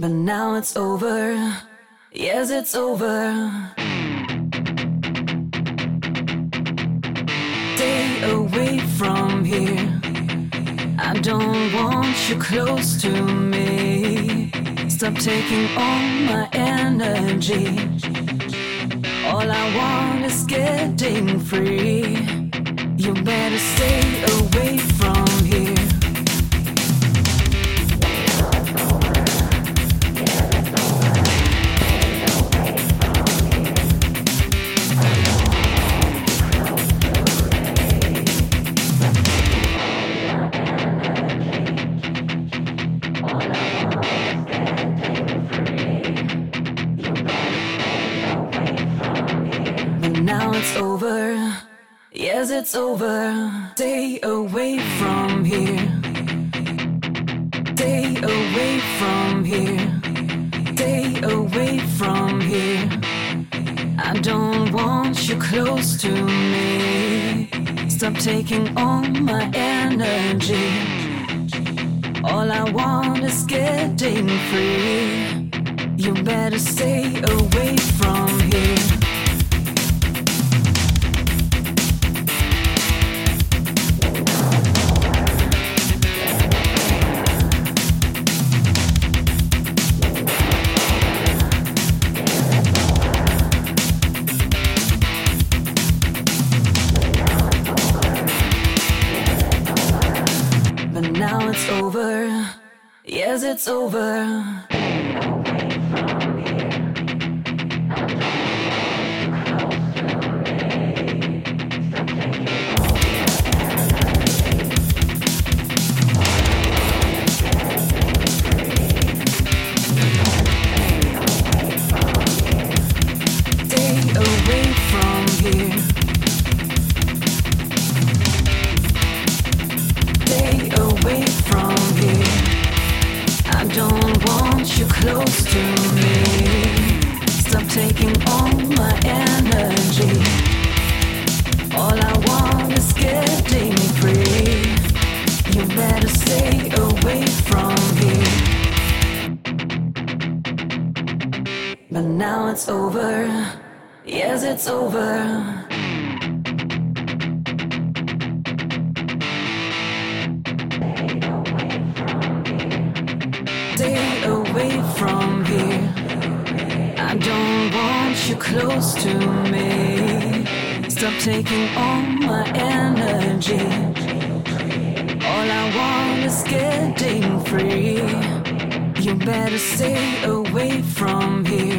But now it's over. Yes, it's over. Stay away from here. I don't want you close to me. Stop taking all my energy. All I want is getting free. You better stay away now it's over. Yes, it's over. Stay away from here. Stay away from here. Stay away from here. I don't want you close to me. Stop taking all my energy. All I want is getting free. You better stay away But now it's over. Yes, it's over. Close to me. Stop taking all my energy. All I want is getting free. You better stay away from me. But now it's over. Yes, it's over. Stay away from here. I don't want you close to me. Stop taking all my energy. All I want is getting free. You better stay away from here.